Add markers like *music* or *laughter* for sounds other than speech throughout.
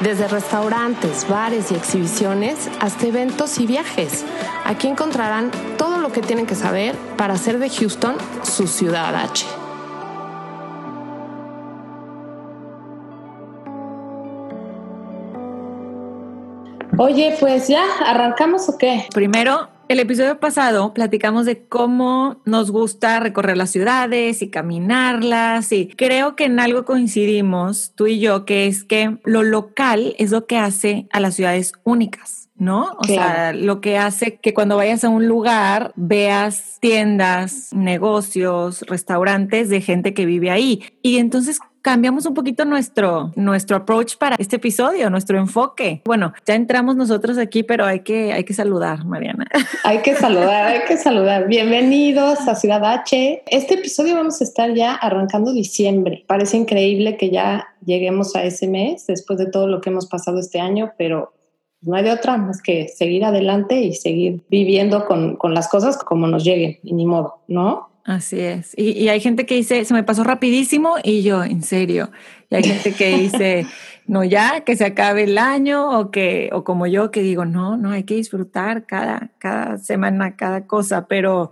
Desde restaurantes, bares y exhibiciones hasta eventos y viajes. Aquí encontrarán todo lo que tienen que saber para hacer de Houston su ciudad H. Oye, pues ya, ¿arrancamos o qué? Primero, el episodio pasado platicamos de cómo nos gusta recorrer las ciudades y caminarlas y creo que en algo coincidimos tú y yo, que es que lo local es lo que hace a las ciudades únicas. ¿no? O sea, lo que hace que cuando vayas a un lugar veas tiendas, negocios, restaurantes de gente que vive ahí. Y entonces cambiamos un poquito nuestro, nuestro approach para este episodio, nuestro enfoque. Bueno, ya entramos nosotros aquí, pero hay que, hay que saludar, Mariana. *laughs* Hay que saludar, hay que saludar. Bienvenidos a Ciudad H. Este episodio vamos a estar ya arrancando diciembre. Parece increíble que ya lleguemos a ese mes después de todo lo que hemos pasado este año, pero no hay de otra más que seguir adelante y seguir viviendo con, con las cosas como nos lleguen y ni modo, ¿no? Así es. Y, hay gente que dice, se me pasó rapidísimo y yo, en serio. Y hay gente que dice, *laughs* no ya, que se acabe el año o que, o como yo que digo, no, no, hay que disfrutar cada, cada semana, cada cosa, pero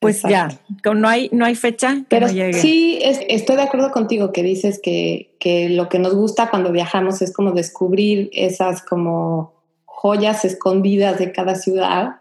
pues ya, no hay, no hay fecha que no llegue. Sí, estoy de acuerdo contigo que dices que, que lo que nos gusta cuando viajamos es como descubrir esas como joyas escondidas de cada ciudad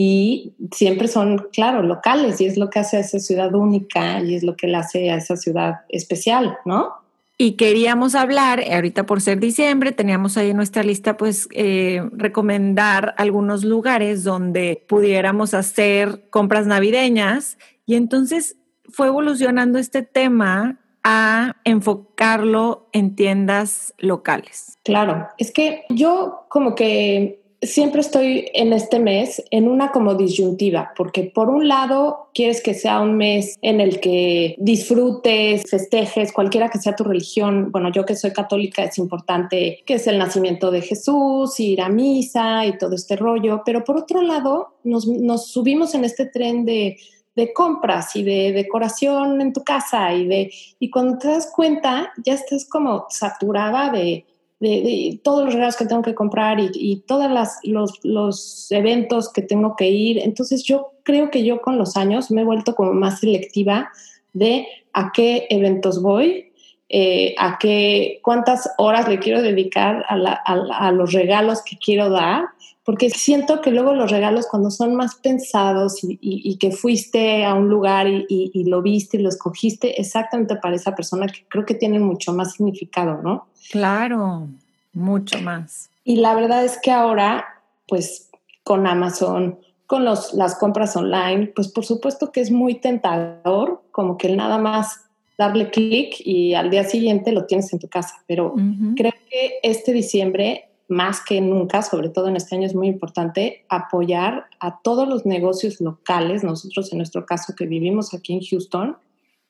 y siempre son, claro, locales y es lo que hace a esa ciudad única y es lo que la hace a esa ciudad especial, ¿no? Y queríamos hablar, ahorita por ser diciembre, teníamos ahí en nuestra lista, pues, eh, recomendar algunos lugares donde pudiéramos hacer compras navideñas. Y entonces fue evolucionando este tema a enfocarlo en tiendas locales. Claro, es que yo como que siempre estoy en este mes en una como disyuntiva, porque por un lado quieres que sea un mes en el que disfrutes, festejes, cualquiera que sea tu religión. Bueno, yo que soy católica es importante que es el nacimiento de Jesús, ir a misa y todo este rollo, pero por otro lado nos, nos subimos en este tren de de compras y de decoración en tu casa y de y cuando te das cuenta ya estás como saturada de de, todos los regalos que tengo que comprar y, y todos los, eventos que tengo que ir. Entonces yo creo que yo con los años me he vuelto como más selectiva de a qué eventos voy, eh, a qué, cuántas horas le quiero dedicar a, a, los regalos que quiero dar, porque siento que luego los regalos cuando son más pensados y, y, que fuiste a un lugar y, lo viste y lo escogiste exactamente para esa persona, que creo que tienen mucho más significado, ¿no? Claro, mucho más. Y la verdad es que ahora, pues con Amazon, con los, las compras online, pues por supuesto que es muy tentador, como que nada más darle clic y al día siguiente lo tienes en tu casa. Pero creo que este diciembre, más que nunca, sobre todo en este año, es muy importante apoyar a todos los negocios locales, nosotros en nuestro caso que vivimos aquí en Houston,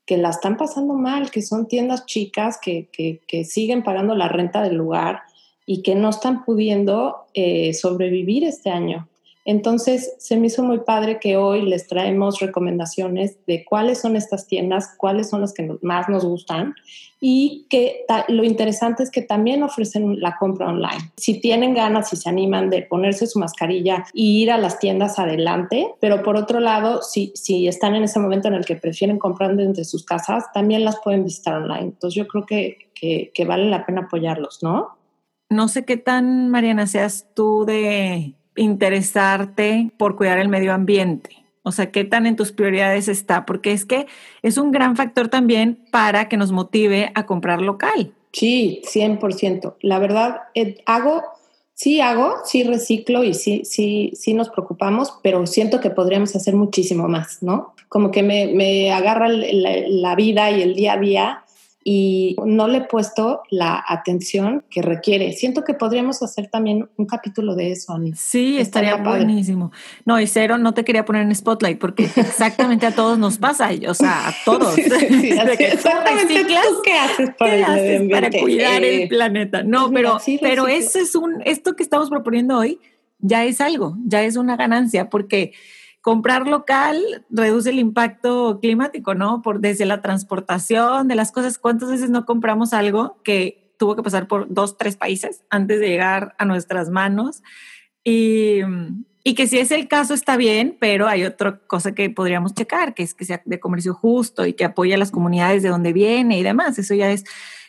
que la están pasando mal, que son tiendas chicas que, que, siguen pagando la renta del lugar y que no están pudiendo eh, sobrevivir este año. Entonces, se me hizo muy padre que hoy les traemos recomendaciones de cuáles son estas tiendas, cuáles son las que más nos gustan y que lo interesante es que también ofrecen la compra online. Si tienen ganas y se animan de ponerse su mascarilla y ir a las tiendas adelante, pero por otro lado, si, si están en ese momento en el que prefieren comprar desde sus casas, también las pueden visitar online. Entonces, yo creo que, que, que vale la pena apoyarlos, ¿no? No sé qué tan, Mariana, seas tú de interesarte por cuidar el medio ambiente? O sea, ¿qué tan en tus prioridades está? Porque es que es un gran factor también para que nos motive a comprar local. Sí, 100%. La verdad, eh, hago, sí hago, sí reciclo y sí, sí, sí nos preocupamos, pero siento que podríamos hacer muchísimo más, ¿no? Como que me, me agarra la, la vida y el día a día y no le he puesto la atención que requiere. Siento que podríamos hacer también un capítulo de eso, Ani. Sí, estaría, buenísimo. No, y cero, no te quería poner en spotlight porque *laughs* exactamente a todos nos pasa, o sea, a todos. Sí, sí, *laughs* exactamente. qué haces para, cuidar el eh, planeta? No, pues pero, pero eso es un, esto que estamos proponiendo hoy ya es algo, ya es una ganancia porque comprar local reduce el impacto climático, ¿no? Por desde la transportación de las cosas. ¿Cuántas veces no compramos algo que tuvo que pasar por dos, tres países antes de llegar a nuestras manos? Y, y que si es el caso está bien, pero hay otra cosa que podríamos checar, que es que sea de comercio justo y que apoye a las comunidades de donde viene y demás. Eso ya es,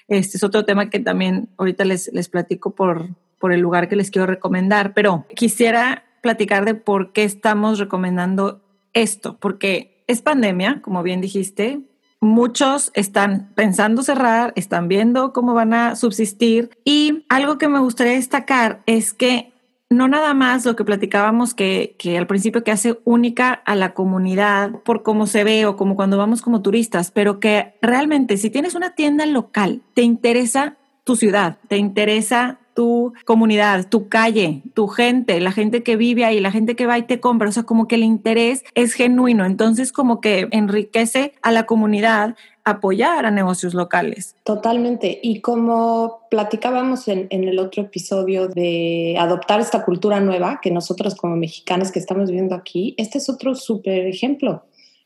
este es otro tema que también ahorita les, les platico por, por el lugar que les quiero recomendar, pero quisiera platicar de por qué estamos recomendando esto, porque es pandemia, como bien dijiste, muchos están pensando cerrar, están viendo cómo van a subsistir. Y algo que me gustaría destacar es que no nada más lo que platicábamos que, que, al principio que hace única a la comunidad por cómo se ve o como cuando vamos como turistas, pero que realmente si tienes una tienda local, te interesa tu ciudad, te interesa tu comunidad, tu calle, tu gente, la gente que vive ahí, la gente que va y te compra, o sea, como que el interés es genuino, entonces como que enriquece a la comunidad apoyar a negocios locales. Totalmente. Y como platicábamos en, el otro episodio de adoptar esta cultura nueva que nosotros como mexicanos que estamos viviendo aquí, este es otro súper ejemplo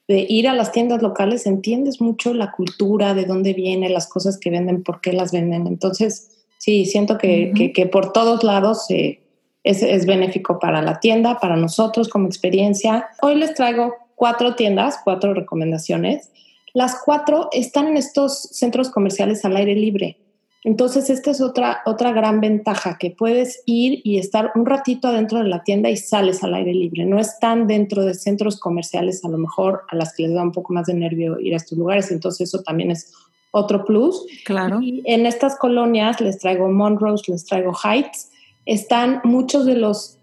de ir a las tiendas locales, entiendes mucho la cultura, de dónde viene, las cosas que venden, por qué las venden. Entonces, sí, siento que, que, por todos lados eh, es, es, benéfico para la tienda, para nosotros como experiencia. Hoy les traigo cuatro tiendas, cuatro recomendaciones. Las cuatro están en estos centros comerciales al aire libre. Entonces, esta es otra, otra gran ventaja, que puedes ir y estar un ratito adentro de la tienda y sales al aire libre. No están dentro de centros comerciales, a lo mejor a las que les da un poco más de nervio ir a estos lugares. Entonces, eso también es otro plus. Claro. Y en estas colonias les traigo Monrose, les traigo Heights, están muchos de los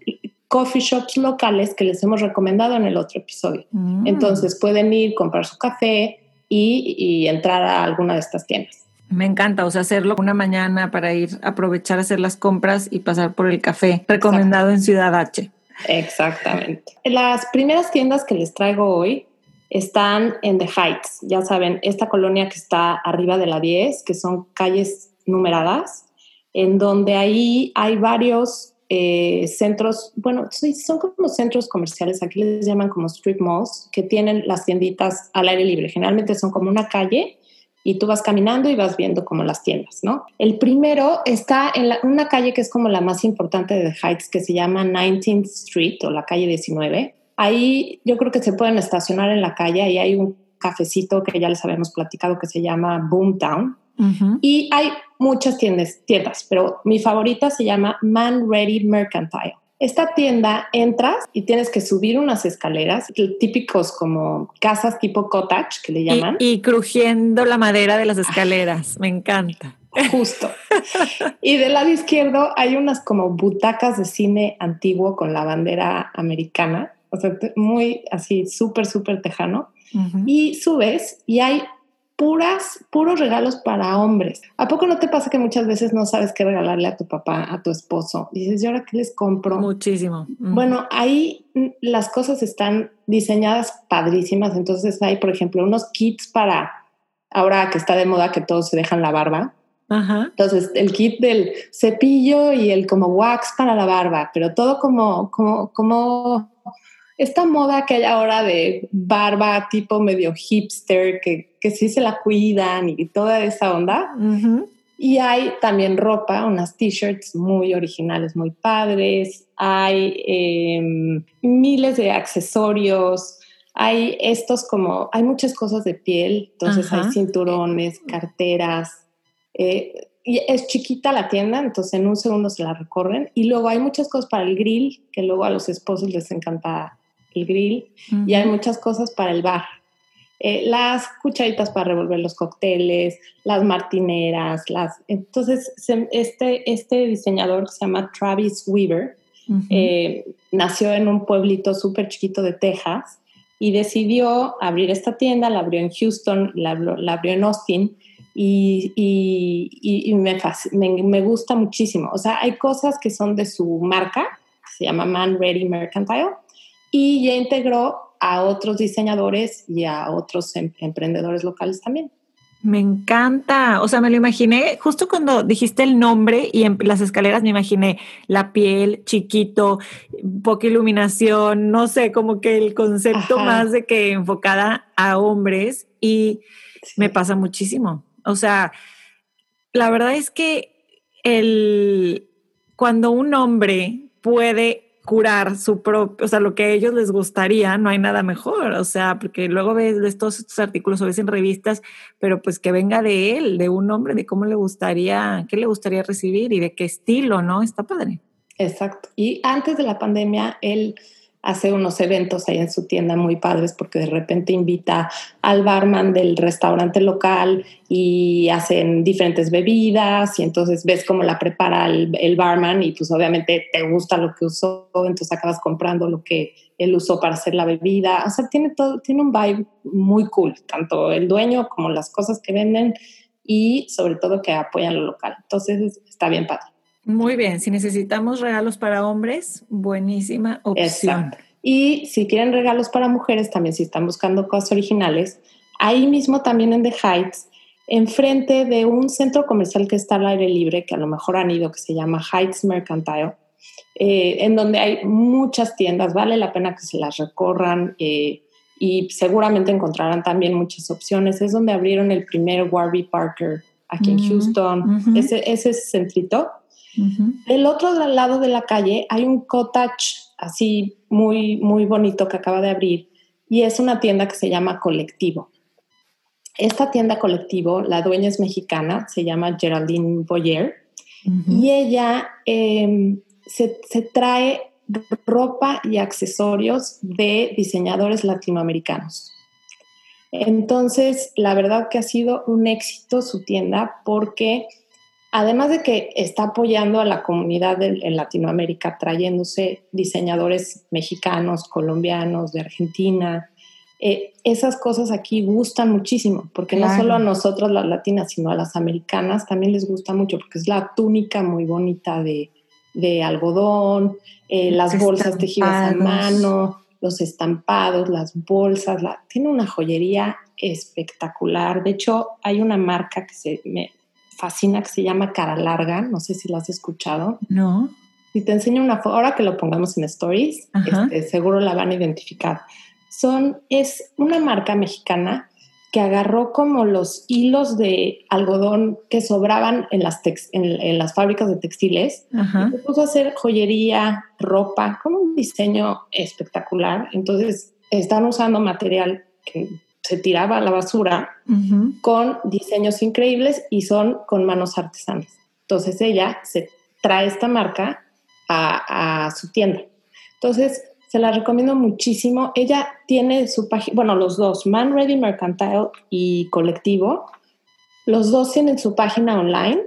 coffee shops locales que les hemos recomendado en el otro episodio. Mm. Entonces pueden ir, comprar su café y, entrar a alguna de estas tiendas. Me encanta, o sea, hacerlo una mañana para ir a aprovechar a hacer las compras y pasar por el café recomendado en Ciudad H. Exactamente. Las primeras tiendas que les traigo hoy están en The Heights, ya saben, esta colonia que está arriba de la 10, que son calles numeradas, en donde ahí hay varios eh, centros, bueno, son como centros comerciales, aquí les llaman como street malls, que tienen las tienditas al aire libre. Generalmente son como una calle y tú vas caminando y vas viendo como las tiendas, ¿no? El primero está en una calle que es como la más importante de The Heights, que se llama 19th Street o la calle 19 Ahí yo creo que se pueden estacionar en la calle y hay un cafecito que ya les habíamos platicado que se llama Boomtown. Y hay muchas tiendas, tiendas, pero mi favorita se llama Man Ready Mercantile. Esta tienda entras y tienes que subir unas escaleras, típicos como casas tipo cottage que le llaman. Y, crujiendo la madera de las escaleras, me encanta. Justo. y del lado izquierdo hay unas como butacas de cine antiguo con la bandera americana o sea, muy así, súper, súper tejano. Y subes y hay puras, puros regalos para hombres. ¿A poco no te pasa que muchas veces no sabes qué regalarle a tu papá, a tu esposo? dices, ¿y ahora qué les compro? Muchísimo. Bueno, ahí las cosas están diseñadas padrísimas. Entonces hay, por ejemplo, unos kits para, ahora que está de moda que todos se dejan la barba. Ajá. Entonces, el kit del cepillo y el como wax para la barba, pero todo como, como, como esta moda que hay ahora de barba tipo medio hipster, que, que sí se la cuidan y toda esa onda. Y hay también ropa, unas t-shirts muy originales, muy padres. Hay em, miles de accesorios. Hay estos como, hay muchas cosas de piel, entonces hay cinturones, carteras. Eh, y es chiquita la tienda, entonces en un segundo se la recorren. Y luego hay muchas cosas para el grill, que luego a los esposos les encanta el grill y hay muchas cosas para el bar. Eh, las cucharitas para revolver los cócteles, las martineras, las... Entonces, este, este diseñador que se llama Travis Weaver eh, nació en un pueblito súper chiquito de Texas y decidió abrir esta tienda, la abrió en Houston, la, abrió en Austin y, y, me, me, gusta muchísimo. O sea, hay cosas que son de su marca, se llama Man Ready Mercantile, y ya integró a otros diseñadores y a otros em, emprendedores locales también. Me encanta, o sea, me lo imaginé justo cuando dijiste el nombre y en las escaleras me imaginé la piel, chiquito, poca iluminación, no sé, como que el concepto más de que enfocada a hombres y me pasa muchísimo. O sea, la verdad es que el, cuando un hombre puede curar su propio, o sea, lo que a ellos les gustaría, no hay nada mejor, o sea, porque luego ves, todos estos artículos o ves en revistas, pero pues que venga de él, de un hombre, de cómo le gustaría, qué le gustaría recibir y de qué estilo, ¿no? Está padre. Exacto. Y antes de la pandemia, él hace unos eventos ahí en su tienda muy padres porque de repente invita al barman del restaurante local y hacen diferentes bebidas y entonces ves cómo la prepara el, barman y pues obviamente te gusta lo que usó, entonces acabas comprando lo que él usó para hacer la bebida. O sea, tiene todo, tiene un vibe muy cool, tanto el dueño como las cosas que venden y sobre todo que apoyan lo local. Entonces está bien padre. Muy bien, si necesitamos regalos para hombres, buenísima opción. Y si quieren regalos para mujeres, también si están buscando cosas originales, ahí mismo también en The Heights, enfrente de un centro comercial que está al aire libre, que a lo mejor han ido, que se llama Heights Mercantile, eh, en donde hay muchas tiendas, vale la pena que se las recorran eh, y seguramente encontrarán también muchas opciones. Es donde abrieron el primer Warby Parker aquí en mm, Houston, ese, ese centrito del otro lado de la calle hay un cottage así muy, muy bonito que acaba de abrir y es una tienda que se llama Colectivo. Esta tienda Colectivo, la dueña es mexicana, se llama Geraldine Boyer y ella em, se, se trae ropa y accesorios de diseñadores latinoamericanos. Entonces, la verdad que ha sido un éxito su tienda porque además de que está apoyando a la comunidad en Latinoamérica, trayéndose diseñadores mexicanos, colombianos, de Argentina, eh, esas cosas aquí gustan muchísimo, porque no solo a nosotros las latinas, sino a las americanas también les gusta mucho, porque es la túnica muy bonita de, algodón, eh, las bolsas tejidas a mano, los estampados, las bolsas, tiene una joyería espectacular. De hecho, hay una marca que se me, fascina que se llama Cara Larga, no sé si lo has escuchado. No. Si te enseño una foto, ahora que lo pongamos en stories, este, seguro la van a identificar. Son, es una marca mexicana que agarró como los hilos de algodón que sobraban en las, en, las fábricas de textiles y puso a hacer joyería, ropa, con un diseño espectacular. Entonces, están usando material que se tiraba a la basura con diseños increíbles y son con manos artesanas. Entonces ella se trae esta marca a, su tienda. Entonces se la recomiendo muchísimo. Ella tiene su página, bueno, los dos, Man Ready Mercantile y Colectivo, los dos tienen su página online,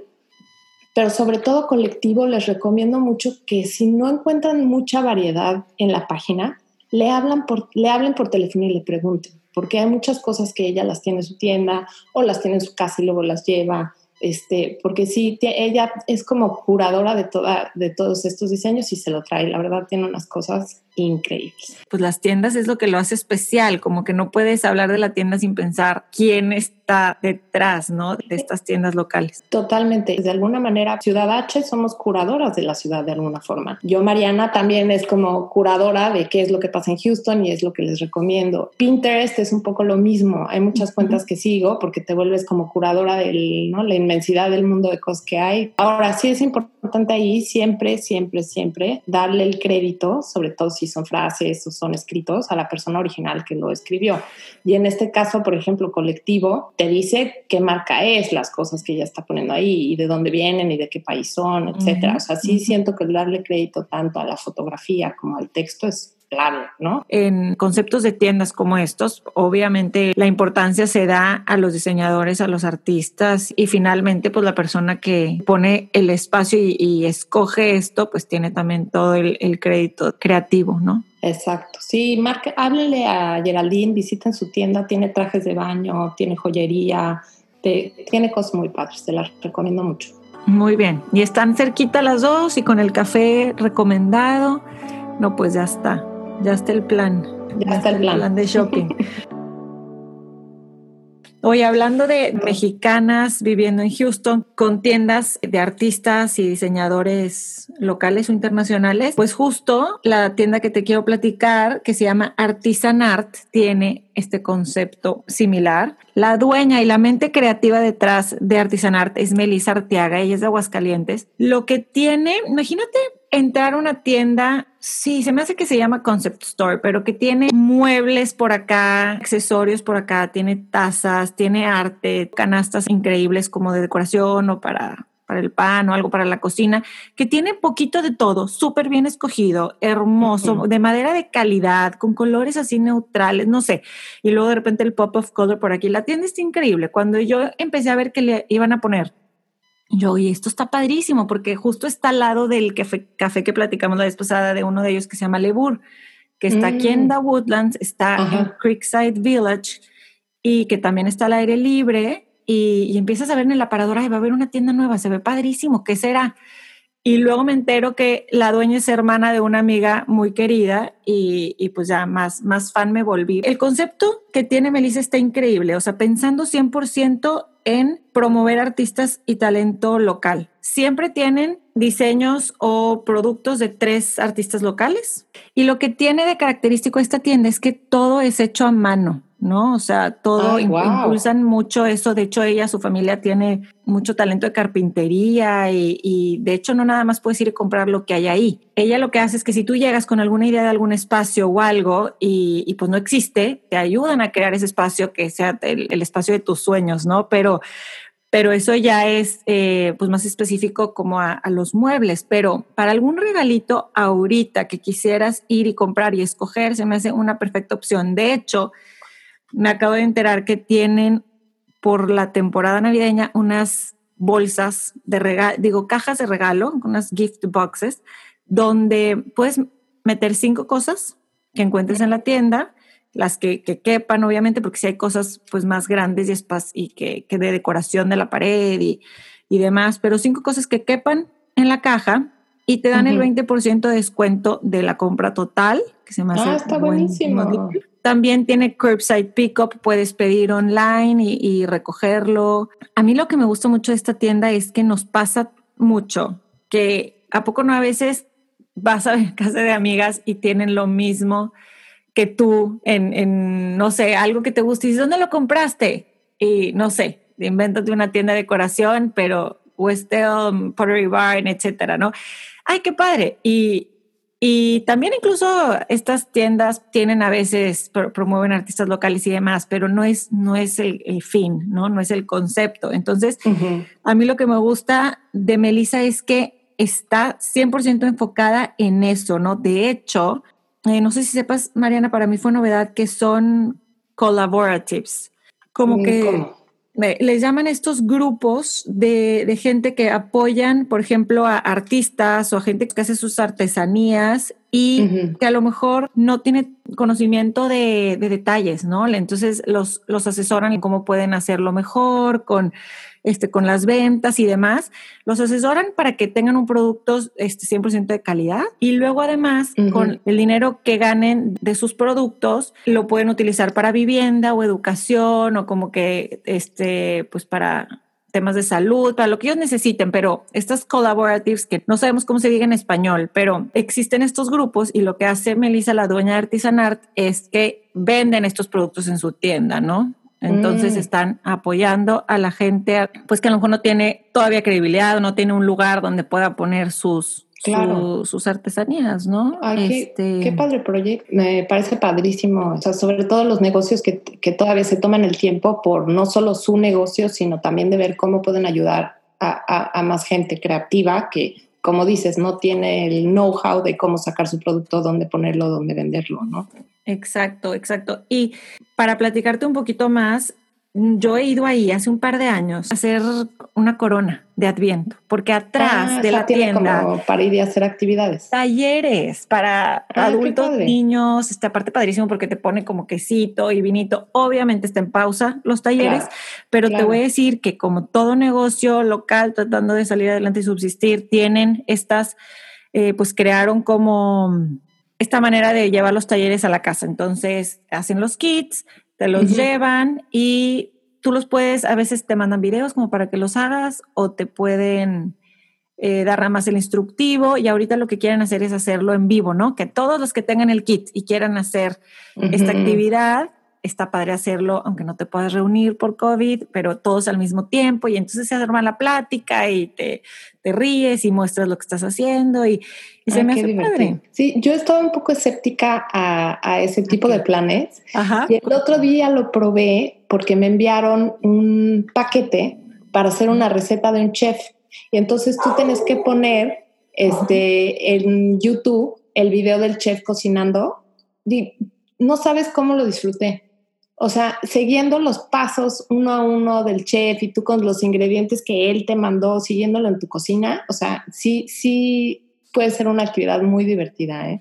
pero sobre todo Colectivo les recomiendo mucho que si no encuentran mucha variedad en la página, le, hablan por, le hablen por teléfono y le pregunten porque hay muchas cosas que ella las tiene en su tienda o las tiene en su casa y luego las lleva, este, porque sí, ella es como curadora de, toda, de todos estos diseños y se lo trae. La verdad, tiene unas cosas increíbles. Pues las tiendas es lo que lo hace especial, como que no puedes hablar de la tienda sin pensar quién está detrás, ¿no? De estas tiendas locales. Totalmente. De alguna manera, Ciudad H somos curadoras de la ciudad de alguna forma. Yo, Mariana, también es como curadora de qué es lo que pasa en Houston y es lo que les recomiendo. Pinterest es un poco lo mismo. Hay muchas cuentas que sigo porque te vuelves como curadora de ¿no? la inmensidad del mundo de cosas que hay. Ahora sí es importante ahí siempre, siempre, siempre darle el crédito, sobre todo si son frases o son escritos, a la persona original que lo escribió. Y en este caso, por ejemplo, colectivo, te dice qué marca es, las cosas que ella está poniendo ahí y de dónde vienen y de qué país son, etcétera. O sea, sí siento que darle crédito tanto a la fotografía como al texto es clave, ¿no? En conceptos de tiendas como estos, obviamente la importancia se da a los diseñadores, a los artistas y finalmente pues la persona que pone el espacio y, escoge esto pues tiene también todo el, crédito creativo, ¿no? Exacto. Sí, Mark, háblele a Geraldine, visiten su tienda, tiene trajes de baño, tiene joyería, tiene cosas muy padres, te las recomiendo mucho. Muy bien. Y están cerquita las dos y con el café recomendado. No, pues ya está. Ya está el plan. Ya, está el plan. plan de shopping. *laughs* Hoy hablando de mexicanas viviendo en Houston con tiendas de artistas y diseñadores locales o internacionales, pues justo la tienda que te quiero platicar, que se llama Artisan Art, tiene este concepto similar. La dueña y la mente creativa detrás de Artisan Art es Melissa Arteaga, ella es de Aguascalientes. Lo que tiene, imagínate entrar a una tienda, sí, se me hace que se llama Concept Store, pero que tiene muebles por acá, accesorios por acá, tiene tazas, tiene arte, canastas increíbles como de decoración o para para el pan o algo para la cocina, que tiene poquito de todo, súper bien escogido, hermoso, de madera de calidad, con colores así neutrales, no sé. Y luego de repente el pop of color por aquí. La tienda está increíble. Cuando yo empecé a ver que le iban a poner yo, y esto está padrísimo porque justo está al lado del café, que platicamos la vez pasada de uno de ellos que se llama Lebur, que está aquí en mm. The Woodlands, está en Creekside Village y que también está al aire libre y, empiezas a ver en el aparador, ay, va a haber una tienda nueva, se ve padrísimo, ¿qué será? Y luego me entero que la dueña es hermana de una amiga muy querida y, y, pues ya más, más fan me volví. El concepto que tiene Melissa está increíble, o sea, pensando 100% en promover artistas y talento local. Siempre tienen diseños o productos de tres artistas locales y lo que tiene de característico esta tienda es que todo es hecho a mano. ¿No? O sea, todo impulsan mucho eso. De hecho, ella, su familia tiene mucho talento de carpintería y, de hecho no nada más puedes ir a comprar lo que hay ahí. Ella lo que hace es que si tú llegas con alguna idea de algún espacio o algo y, pues no existe, te ayudan a crear ese espacio que sea el, espacio de tus sueños, ¿no? Pero pero eso ya es eh, pues más específico como a, a, los muebles. Pero para algún regalito ahorita que quisieras ir y comprar y escoger, se me hace una perfecta opción. De hecho, me acabo de enterar que tienen por la temporada navideña unas bolsas de regalo, digo, cajas de regalo, unas gift boxes, donde puedes meter cinco cosas que encuentres en la tienda, las que, quepan, obviamente, porque si hay cosas pues más grandes y, y que, que, de decoración de la pared y, y, demás, pero cinco cosas que quepan en la caja y te dan el 20% de descuento de la compra total, que se me hace ah, está buenísimo. También tiene curbside pickup, puedes pedir online y, recogerlo. A mí lo que me gusta mucho de esta tienda es que nos pasa mucho, que a poco no a veces vas a casa de amigas y tienen lo mismo que tú en, no sé, algo que te gusta y ¿dónde lo compraste? Y no sé, invéntate una tienda de decoración, pero West Elm, Pottery Barn, etcétera, ¿no? Ay, qué padre. Y, y también incluso estas tiendas tienen a veces, promueven artistas locales y demás, pero no es, no es el, fin, ¿no? No es el concepto. Entonces, a mí lo que me gusta de Melissa es que está 100% enfocada en eso, ¿no? De hecho, eh, no sé si sepas, Mariana, para mí fue novedad que son collaboratives. Como que les llaman estos grupos de, gente que apoyan, por ejemplo, a artistas o a gente que hace sus artesanías y que a lo mejor no tiene conocimiento de, de, detalles, ¿no? Entonces los, los asesoran en cómo pueden hacerlo mejor, con este, con las ventas y demás, los asesoran para que tengan un producto este, 100% de calidad y luego además con el dinero que ganen de sus productos lo pueden utilizar para vivienda o educación o como que este, pues para temas de salud, para lo que ellos necesiten, pero estas collaboratives que no sabemos cómo se diga en español, pero existen estos grupos y lo que hace Melissa, la dueña de Artisanart, es que venden estos productos en su tienda, ¿no? Entonces mm. están apoyando a la gente, pues que a lo mejor no tiene todavía credibilidad o no tiene un lugar donde pueda poner sus, sus artesanías, ¿no? Ay, qué, este padre proyecto. Me parece padrísimo. O sea, sobre todo los negocios que, que, todavía se toman el tiempo por no solo su negocio, sino también de ver cómo pueden ayudar a, a más gente creativa que, como dices, no tiene el know-how de cómo sacar su producto, dónde ponerlo, dónde venderlo, ¿no? Exacto, exacto. Y para platicarte un poquito más, yo he ido ahí hace un par de años a hacer una corona de Adviento, porque atrás Ah, de la tienda como para ir y hacer actividades. talleres para Ah, adultos, niños, está aparte padrísimo porque te pone como quesito y vinito. Obviamente está en pausa los talleres, Claro, pero te voy a decir que como todo negocio local tratando de salir adelante y subsistir, tienen estas, eh, pues crearon como esta manera de llevar los talleres a la casa. Entonces hacen los kits, te los llevan y tú los puedes, a veces te mandan videos como para que los hagas o te pueden eh, dar nada más el instructivo y ahorita lo que quieren hacer es hacerlo en vivo, ¿no? Que todos los que tengan el kit y quieran hacer esta actividad, está padre hacerlo, aunque no te puedas reunir por COVID, pero todos al mismo tiempo y entonces se arma la plática y te, te ríes y muestras lo que estás haciendo y, y se me hace divertido. padre. Sí, yo estaba un poco escéptica a, a ese tipo de planes. Ajá. Y el otro día lo probé porque me enviaron un paquete para hacer una receta de un chef. Y entonces tú tienes que poner este, en YouTube el video del chef cocinando. Di- No sabes cómo lo disfruté. O sea, siguiendo los pasos uno a uno del chef y tú con los ingredientes que él te mandó, siguiéndolo en tu cocina. O sea, sí, sí puede ser una actividad muy divertida, ¿eh?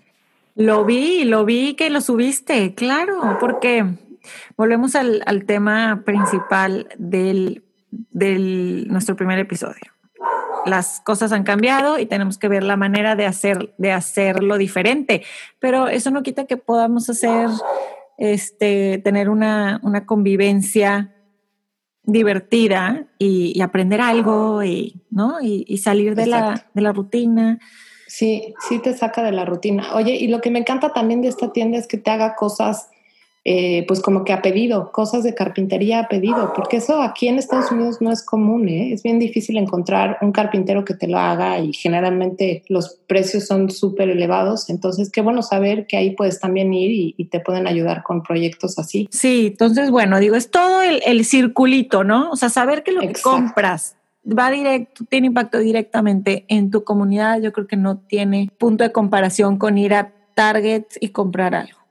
Lo vi, lo vi que lo subiste, claro, porque volvemos al, al tema principal del, del nuestro primer episodio. Las cosas han cambiado y tenemos que ver la manera de hacer, de hacerlo diferente. Pero eso no quita que podamos hacer, este, tener una, una convivencia divertida y, y aprender algo y, ¿no? y, y salir de la, de la rutina. Sí, sí te saca de la rutina. Oye, y lo que me encanta también de esta tienda es que te haga cosas, eh, pues como que a pedido, cosas de carpintería a pedido, porque eso aquí en Estados Unidos no es común, ¿eh? Es bien difícil encontrar un carpintero que te lo haga y generalmente los precios son súper elevados. Entonces, qué bueno saber que ahí puedes también ir y, y te pueden ayudar con proyectos así. Sí, entonces, bueno, digo, es todo el, el circulito, ¿no? O sea, saber que lo que compras va directo, tiene impacto directamente en tu comunidad, yo creo que no tiene punto de comparación con ir a Target y comprar algo.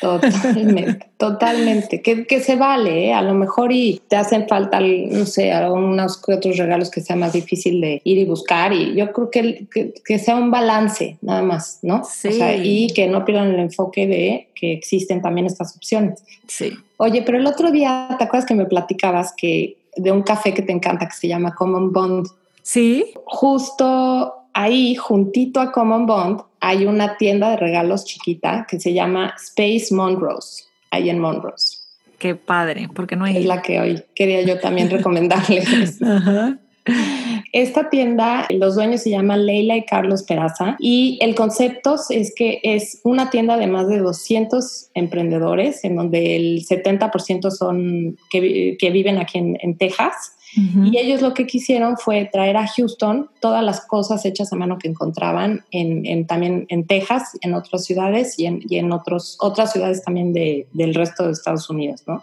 Totalmente, *laughs* totalmente. Que, que se vale, ¿eh? a lo mejor y te hacen falta, no sé, unos que otros regalos que sea más difícil de ir y buscar. Y yo creo que, que, que sea un balance, nada más, ¿no? Sí. O sea, y que no pierdan el enfoque de que existen también estas opciones. Sí. Oye, pero el otro día, ¿te acuerdas que me platicabas que de un café que te encanta que se llama Common Bond? Sí, Justo ahí, juntito a Common Bond, hay una tienda de regalos chiquita que se llama Space Monrose, ahí en Monrose. qué padre, porque no Es hay. la que hoy quería yo también recomendarles. *laughs* Ajá. Esta tienda, los dueños se llaman Leila y Carlos Peraza y el concepto es que es una tienda de más de 200 emprendedores, en donde el 70% son que, vi- que viven aquí en, en Texas. Y ellos lo que quisieron fue traer a Houston todas las cosas hechas a mano que encontraban en, también en Texas, en otras ciudades y en, y en otros, otras ciudades también de- del resto de Estados Unidos, ¿no?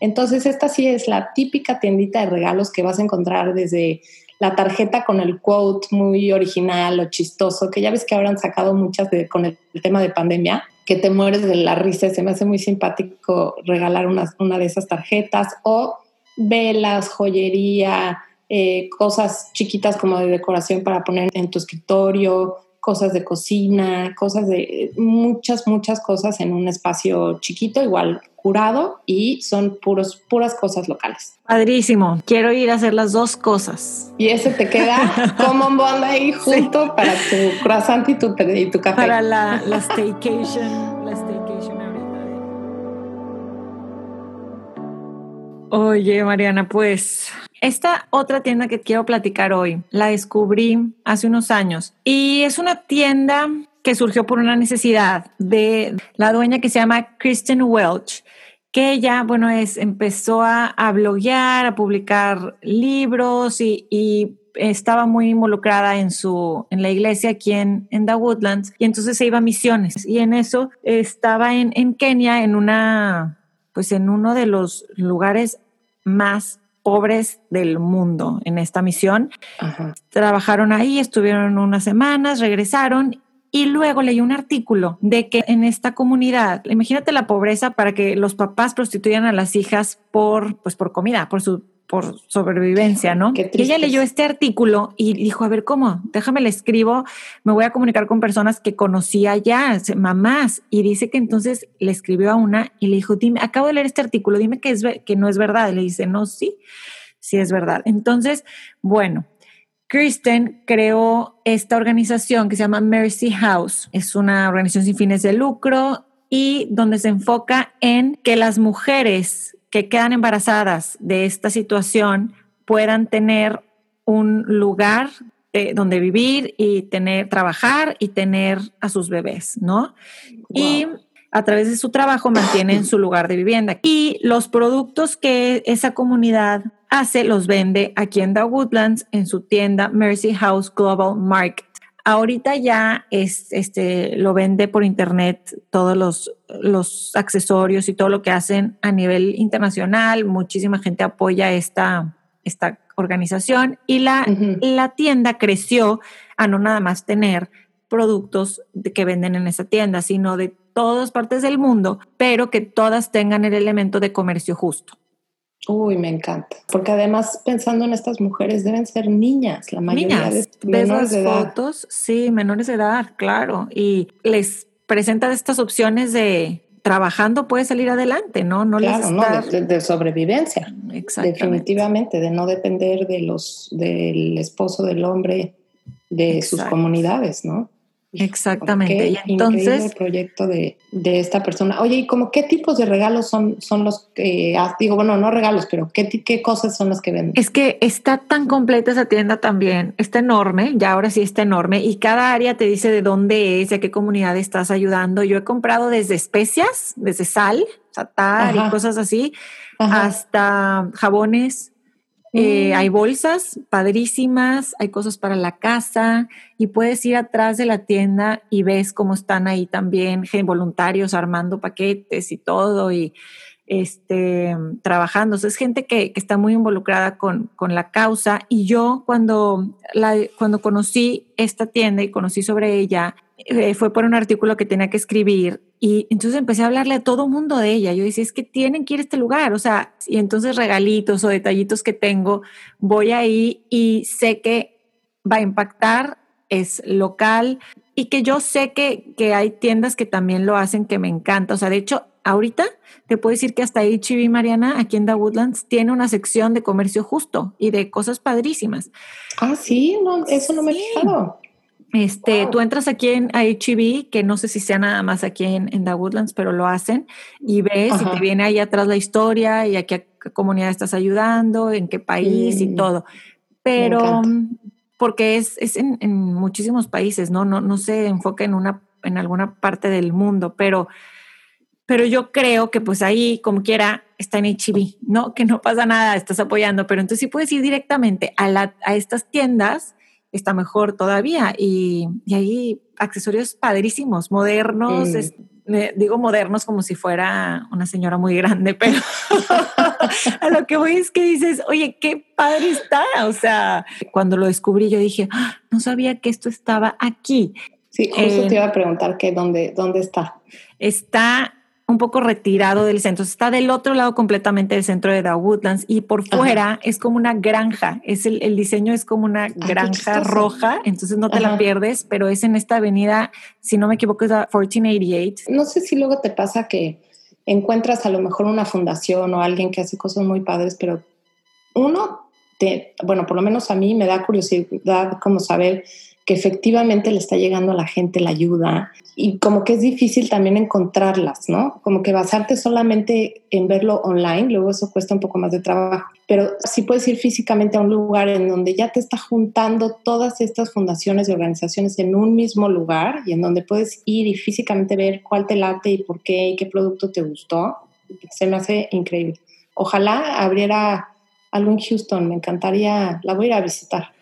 Entonces, esta sí es la típica tiendita de regalos que vas a encontrar desde la tarjeta con el quote muy original o chistoso, que ya ves que ahora han sacado muchas con el, el tema de pandemia, que te mueres de la risa. Se me hace muy simpático regalar una, una de esas tarjetas o velas, joyería, eh, cosas chiquitas como de decoración para poner en tu escritorio, cosas de cocina, cosas de muchas, muchas cosas en un espacio chiquito, igual curado y son puros, puras cosas locales. Padrísimo. Quiero ir a hacer las dos cosas. Y ese te queda *laughs* como un bond ahí junto para tu croissant y tu, y tu café. Para la, la staycation Oye, Mariana, pues esta otra tienda que quiero platicar hoy la descubrí hace unos años y es una tienda que surgió por una necesidad de la dueña que se llama Kristen Welch, que ella, bueno, es, empezó a, bloguear, a publicar libros y, y estaba muy involucrada en su en la iglesia aquí en, en The Woodlands y entonces se iba a misiones y en eso estaba en, en Kenia en una pues en uno de los lugares más pobres del mundo en esta misión Ajá. trabajaron ahí estuvieron unas semanas regresaron Y luego leí un artículo de que en esta comunidad, imagínate la pobreza para que los papás prostituyan a las hijas por, pues por comida, por su por sobrevivencia, ¿no? Y ella leyó este artículo y dijo, a ver, ¿cómo? Déjame le escribo, me voy a comunicar con personas que conocía ya, mamás, y dice que entonces le escribió a una y le dijo, dime, acabo de leer este artículo, dime que, es, que no es verdad. Y le dice, no, sí, sí es verdad. Entonces, bueno, Kristen creó esta organización que se llama Mercy House. Es una organización sin fines de lucro y donde se enfoca en que las mujeres que quedan embarazadas de esta situación puedan tener un lugar eh, donde vivir y tener, trabajar y tener a sus bebés, ¿no? Y a través de su trabajo mantienen su lugar de vivienda. Y los productos que esa comunidad hace los vende aquí en The Woodlands en su tienda Mercy House Global Market. Ahorita ya es, este, lo vende por internet todos los, los accesorios y todo lo que hacen a nivel internacional. Muchísima gente apoya esta, esta organización y la, la tienda creció a no nada más tener productos que venden en esa tienda, sino de todas partes del mundo, pero que todas tengan el elemento de comercio justo. Uy, me encanta. Porque además, pensando en estas mujeres, deben ser niñas, la mayoría de menores de edad. fotos, sí, menores de edad, claro. Y les presenta estas opciones de trabajando puede salir adelante, ¿no? No claro, no, de, sobrevivencia. Definitivamente, de no depender de los, del esposo, del hombre, de sus comunidades, ¿no? Exactamente. y entonces el proyecto de, esta persona. Oye, ¿y como qué tipos de regalos son, son los que digo, bueno, no regalos, pero qué, qué cosas son las que venden? Es que está tan completa esa tienda también, está enorme, ya ahora sí está enorme, y cada área te dice de dónde es, a qué comunidad estás ayudando. Yo he comprado desde especias, desde sal, satar y cosas así, hasta jabones, eh, hay mm. bolsas padrísimas, hay cosas para la casa y puedes ir atrás de la tienda y ves cómo están ahí también voluntarios armando paquetes y todo y este, trabajando. es gente que, está muy involucrada con, con, la causa y yo cuando, la, cuando conocí esta tienda y conocí sobre ella, eh, fue por un artículo que tenía que escribir y entonces empecé a hablarle a todo mundo de ella. Yo decía, es que tienen que ir a este lugar, o sea, y entonces regalitos o detallitos que tengo, voy ahí y sé que va a impactar, es local y que yo sé que, que hay tiendas que también lo hacen que me encanta. O sea, de hecho, ahorita te puedo decir que hasta HB Mariana, aquí en The Woodlands, tiene una sección de comercio justo y de cosas padrísimas. Ah, sí, no, eso no me he fijado. Este, tú entras aquí en HEB, que no sé si sea nada más aquí en, en The Woodlands, pero lo hacen, y ves y te viene ahí atrás la historia y a qué comunidad estás ayudando, en qué país y mm. todo. Pero porque es, es en, en, muchísimos países, ¿no? ¿no? No se enfoca en una, en alguna parte del mundo, pero, pero yo creo que pues ahí, como quiera, está en HEB, ¿no? Que no pasa nada, estás apoyando, pero entonces sí puedes ir directamente a, la, a estas tiendas está mejor todavía. Y, y hay accesorios padrísimos, modernos, digo modernos como si fuera una señora muy grande, pero *laughs* a lo que voy es que dices, oye, qué padre está. O sea, cuando lo descubrí yo dije, ah, no sabía que esto estaba aquí. Sí, justo te iba a preguntar que dónde, dónde está. Está un poco retirado del centro. Está del otro lado completamente del centro de The Woodlands y por fuera es como una granja. Es el, el, diseño es como una ah, granja roja, entonces no te la pierdes, pero es en esta avenida, si no me equivoco, es la 1488. No sé si luego te pasa que encuentras a lo mejor una fundación o alguien que hace cosas muy padres, pero uno, te, bueno, por lo menos a mí me da curiosidad como saber que efectivamente le está llegando a la gente la ayuda y como que es difícil también encontrarlas, ¿no? Como que basarte solamente en verlo online, luego eso cuesta un poco más de trabajo, pero sí puedes ir físicamente a un lugar en donde ya te está juntando todas estas fundaciones y organizaciones en un mismo lugar y en donde puedes ir y físicamente ver cuál te late y por qué y qué producto te gustó, se me hace increíble. Ojalá abriera algo en Houston, me encantaría, la voy a ir a visitar.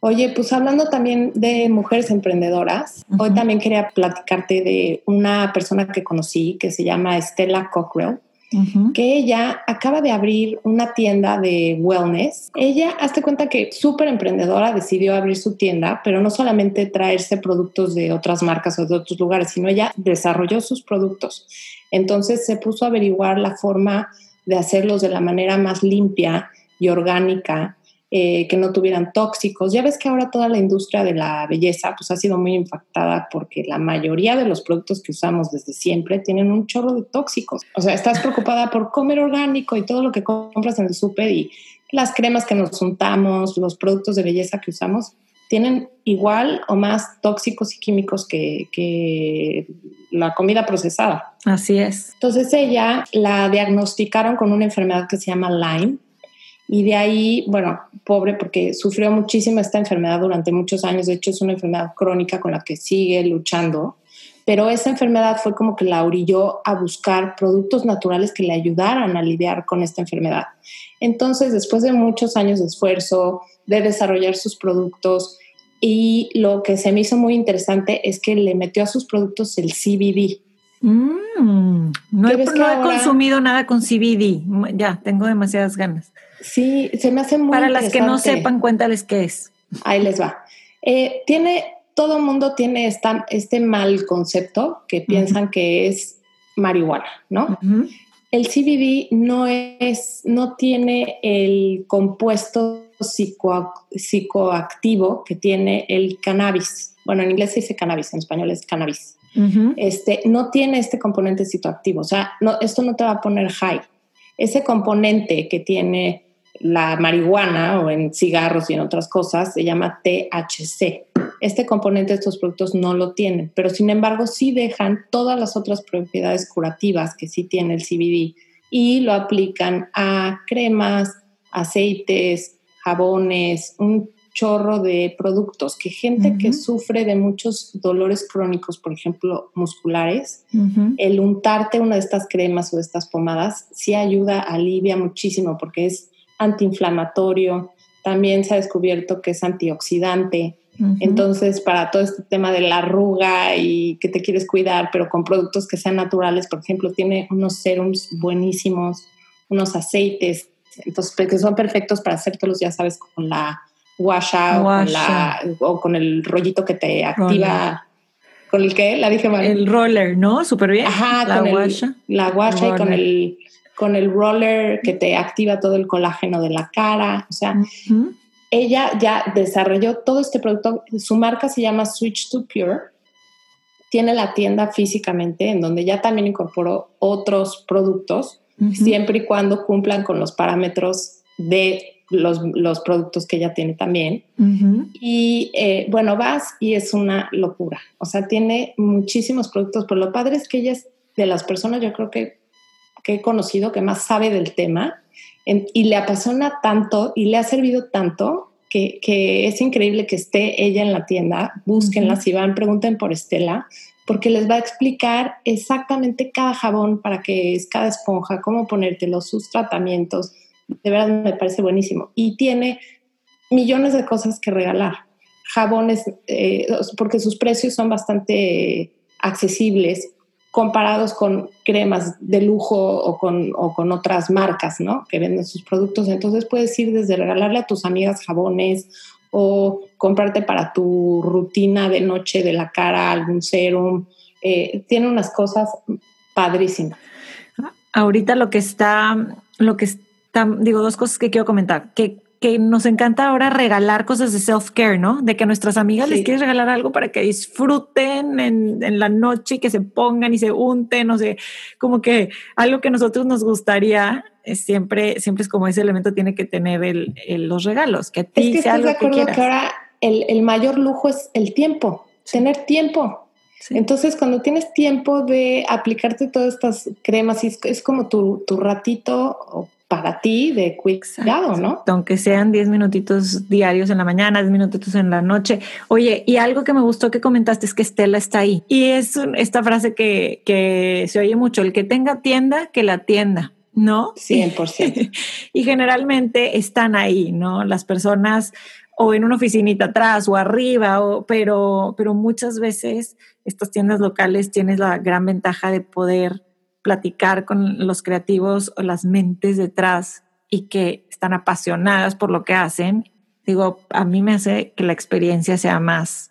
Oye, pues hablando también de mujeres emprendedoras, hoy también quería platicarte de una persona que conocí que se llama Estela Cockrell. que ella acaba de abrir una tienda de wellness. Ella, hazte cuenta que súper emprendedora, decidió abrir su tienda, pero no solamente traerse productos de otras marcas o de otros lugares, sino ella desarrolló sus productos. Entonces se puso a averiguar la forma de hacerlos de la manera más limpia y orgánica eh, que no tuvieran tóxicos. Ya ves que ahora toda la industria de la belleza pues, ha sido muy impactada porque la mayoría de los productos que usamos desde siempre tienen un chorro de tóxicos. O sea, estás preocupada por comer orgánico y todo lo que compras en el súper y las cremas que nos untamos, los productos de belleza que usamos, tienen igual o más tóxicos y químicos que, que, la comida procesada. Así es. Entonces ella la diagnosticaron con una enfermedad que se llama Lyme y de ahí, bueno, pobre porque sufrió muchísimo esta enfermedad durante muchos años, de hecho es una enfermedad crónica con la que sigue luchando, pero esa enfermedad fue como que la orilló a buscar productos naturales que le ayudaran a lidiar con esta enfermedad. Entonces, después de muchos años de esfuerzo, de desarrollar sus productos, y lo que se me hizo muy interesante es que le metió a sus productos el CBD. Mm, no, he, consumido nada con CBD, ya, tengo demasiadas ganas. Sí, se me hace muy Para las que no sepan, cuéntales qué es. Ahí les va. Eh, tiene, todo el mundo tiene esta, este mal concepto que piensan que es marihuana, ¿no? El CBD no es, no tiene el compuesto psicoactivo que tiene el cannabis. Bueno, en inglés se dice cannabis, en español es cannabis. Este, no tiene este componente psicoactivo, o sea, no, esto no te va a poner high. Ese componente que tiene la marihuana o en cigarros y en otras cosas se llama THC. Este componente de estos productos no lo tienen, pero sin embargo sí dejan todas las otras propiedades curativas que sí tiene el CBD y lo aplican a cremas, aceites, jabones, un chorro de productos que gente que sufre de muchos dolores crónicos, por ejemplo, musculares, el untarte una de estas cremas o de estas pomadas sí ayuda, alivia muchísimo porque es antiinflamatorio, también se ha descubierto que es antioxidante. Entonces, para todo este tema de la arruga y que te quieres cuidar, pero con productos que sean naturales, por ejemplo, tiene unos serums buenísimos, unos aceites, entonces, que son perfectos para hacértelos, ya sabes, con la washa, O, con el rollito que te activa. ¿Con el que La dije mal. El roller, ¿no? Súper bien. Ajá, la con washa. la washa y con el con el roller que te activa todo el colágeno de la cara. O sea, ella ya desarrolló todo este producto. Su marca se llama Switch to Pure. Tiene la tienda físicamente en donde ya también incorporó otros productos, siempre y cuando cumplan con los parámetros de los, los productos que ella tiene también. Y eh, bueno, vas y es una locura. O sea, tiene muchísimos productos, pero lo padre es que ella es de las personas, yo creo que que he conocido que más sabe del tema y le apasiona tanto y le ha servido tanto que, es increíble que esté ella en la tienda. Búsquenla, si van, pregunten por Estela, porque les va a explicar exactamente cada jabón para qué es, cada esponja, cómo ponértelo, sus tratamientos. De verdad me parece buenísimo. Y tiene millones de cosas que regalar. Jabones, eh, porque sus precios son bastante accesibles comparados con cremas de lujo o con, o con otras marcas, ¿no? Que venden sus productos. Entonces puedes ir desde regalarle a tus amigas jabones o comprarte para tu rutina de noche de la cara algún serum. Eh, tiene unas cosas padrísimas. Ahorita lo que está, lo que está, digo, dos cosas que quiero comentar. Que que nos encanta ahora regalar cosas de self-care, ¿no? De que a nuestras amigas les quieres regalar algo para que disfruten en, en, la noche y que se pongan y se unten, no sé, como que algo que a nosotros nos gustaría es siempre, siempre es como ese elemento tiene que tener el, los regalos, que a ti es que sea algo de acuerdo que, ahora el, el, mayor lujo es el tiempo, tener tiempo. Entonces, cuando tienes tiempo de aplicarte todas estas cremas, es, es como tu, tu ratito para ti de cuidado, ¿no? Aunque sean 10 minutitos diarios en la mañana, 10 minutitos en la noche. Oye, y algo que me gustó que comentaste es que Estela está ahí. Y es esta frase que, que se oye mucho, el que tenga tienda, que la tienda. ¿No? 100%. *laughs* y generalmente están ahí, ¿no? Las personas o en una oficinita atrás o arriba, o, pero, pero muchas veces estas tiendas locales tienen la gran ventaja de poder platicar con los creativos o las mentes detrás y que están apasionadas por lo que hacen, digo, a mí me hace que la experiencia sea más,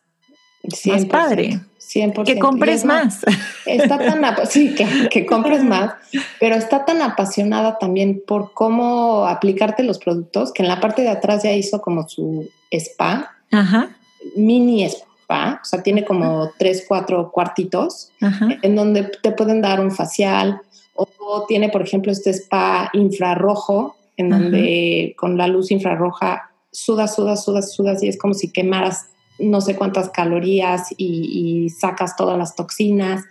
más padre. 100%. Que compres más. Está tan, sí, que, que compres *laughs* más, pero está tan apasionada también por cómo aplicarte los productos que en la parte de atrás ya hizo como su spa, mini spa, o sea, tiene como tres, cuatro cuartitos en donde te pueden dar un facial o tiene, por ejemplo, este spa infrarrojo en donde con la luz infrarroja sudas, sudas, sudas, sudas y es como si quemaras no sé cuántas calorías y, sacas todas las toxinas.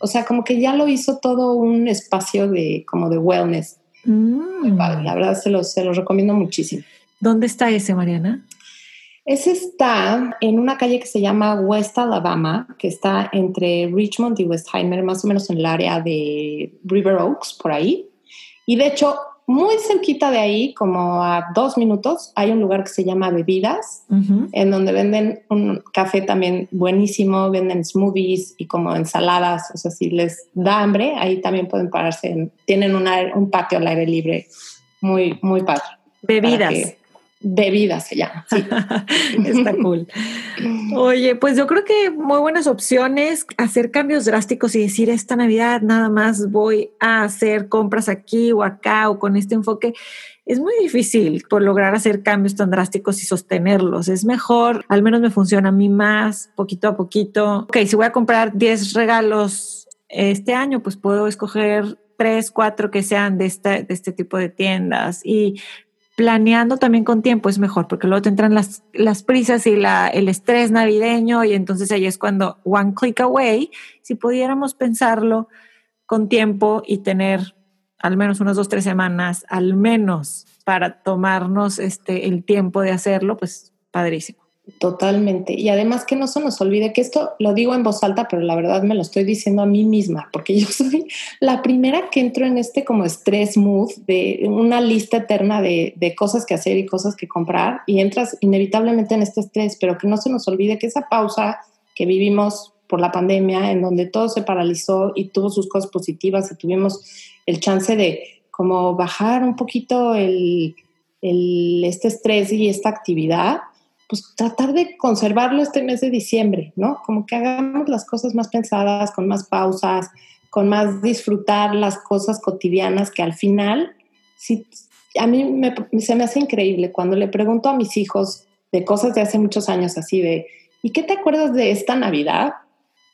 O sea, como que ya lo hizo todo un espacio de como de wellness. Mm. La verdad se los, se los recomiendo muchísimo. ¿Dónde está ese, Mariana? Ese está en una calle que se llama West Alabama, que está entre Richmond y Westheimer, más o menos en el área de River Oaks, por ahí. Y de hecho, muy cerquita de ahí, como a dos minutos, hay un lugar que se llama Bebidas, en donde venden un café también buenísimo, venden smoothies y como ensaladas, o sea, si les da hambre, ahí también pueden pararse, tienen un patio al aire libre muy, muy padre. Bebidas bebida se llama. Sí. *laughs* Está cool. Oye, pues yo creo que muy buenas opciones, hacer cambios drásticos y decir esta Navidad nada más voy a hacer compras aquí o acá o con este enfoque. Es muy difícil por lograr hacer cambios tan drásticos y sostenerlos. Es mejor, al menos me funciona a mí más, poquito a poquito. Ok, si voy a comprar 10 regalos este año, pues puedo escoger tres, cuatro que sean de este, de este tipo de tiendas y planeando también con tiempo es mejor, porque luego te entran las, las prisas y la, el estrés navideño y entonces ahí es cuando one click away, si pudiéramos pensarlo con tiempo y tener al menos unas dos, tres semanas, al menos para tomarnos este, el tiempo de hacerlo, pues padrísimo. Totalmente. Y además que no se nos olvide que esto lo digo en voz alta, pero la verdad me lo estoy diciendo a mí misma, porque yo *laughs* soy la primera que entro en este como stress mood de una lista eterna de, de cosas que hacer y cosas que comprar y entras inevitablemente en este estrés, pero que no se nos olvide que esa pausa que vivimos por la pandemia, en donde todo se paralizó y tuvo sus cosas positivas y tuvimos el chance de como bajar un poquito el, este estrés y esta actividad, pues tratar de conservarlo este mes de diciembre, ¿no? Como que hagamos las cosas más pensadas, con más pausas, con más disfrutar las cosas cotidianas que al final, sí, a mí se me hace increíble cuando le pregunto a mis hijos de cosas de hace muchos años así de, ¿y qué te acuerdas de esta Navidad?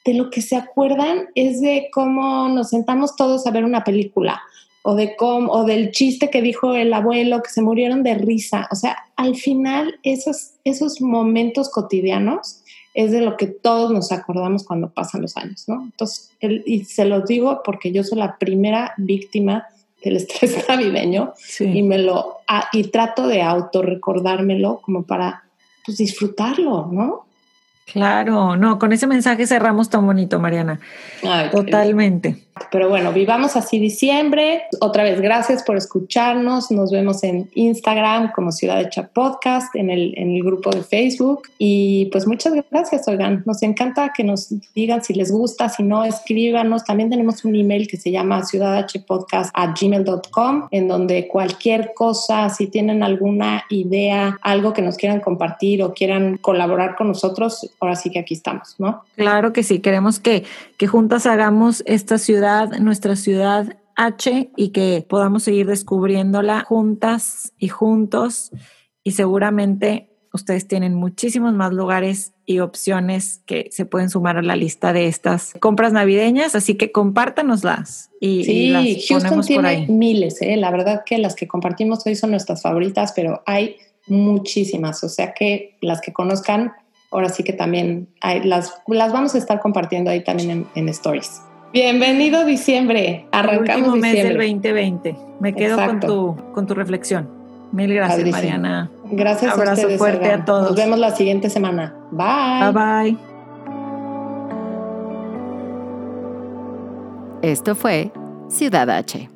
De lo que se acuerdan es de cómo nos sentamos todos a ver una película o, de cómo, o del chiste que dijo el abuelo, que se murieron de risa. O sea, al final esos, esos momentos cotidianos es de lo que todos nos acordamos cuando pasan los años, ¿no? Entonces, y se los digo porque yo soy la primera víctima del estrés *laughs* navideño y me lo y trato de autorrecordármelo como para pues disfrutarlo, ¿no? Claro, no, con ese mensaje cerramos tan bonito, Mariana. Totalmente. Pero bueno, vivamos así diciembre. Otra vez, gracias por escucharnos. Nos vemos en Instagram como Ciudad Hecha Podcast, en el, en el grupo de Facebook. Y pues muchas gracias, oigan. Nos encanta que nos digan si les gusta, si no, escríbanos. También tenemos un email que se llama ciudadhpodcast@gmail.com, en donde cualquier cosa, si tienen alguna idea, algo que nos quieran compartir o quieran colaborar con nosotros, ahora sí que aquí estamos, ¿no? Claro que sí. Queremos que, que juntas hagamos esta ciudad nuestra ciudad H, y que podamos seguir descubriéndola juntas y juntos. Y seguramente ustedes tienen muchísimos más lugares y opciones que se pueden sumar a la lista de estas compras navideñas, así que compártanoslas y, sí, las Houston tiene miles, ¿eh? la verdad que las que compartimos hoy son nuestras favoritas, pero hay muchísimas, o sea que las que conozcan, ahora sí que también hay, las, las vamos a estar compartiendo ahí también en, en stories. Bienvenido diciembre. Arrancamos el último mes del 2020. Me quedo con tu, con tu reflexión. Mil gracias, Mariana. Gracias. Abrazo fuerte a todos. Nos vemos la siguiente semana. Bye. Bye bye. Esto fue Ciudad H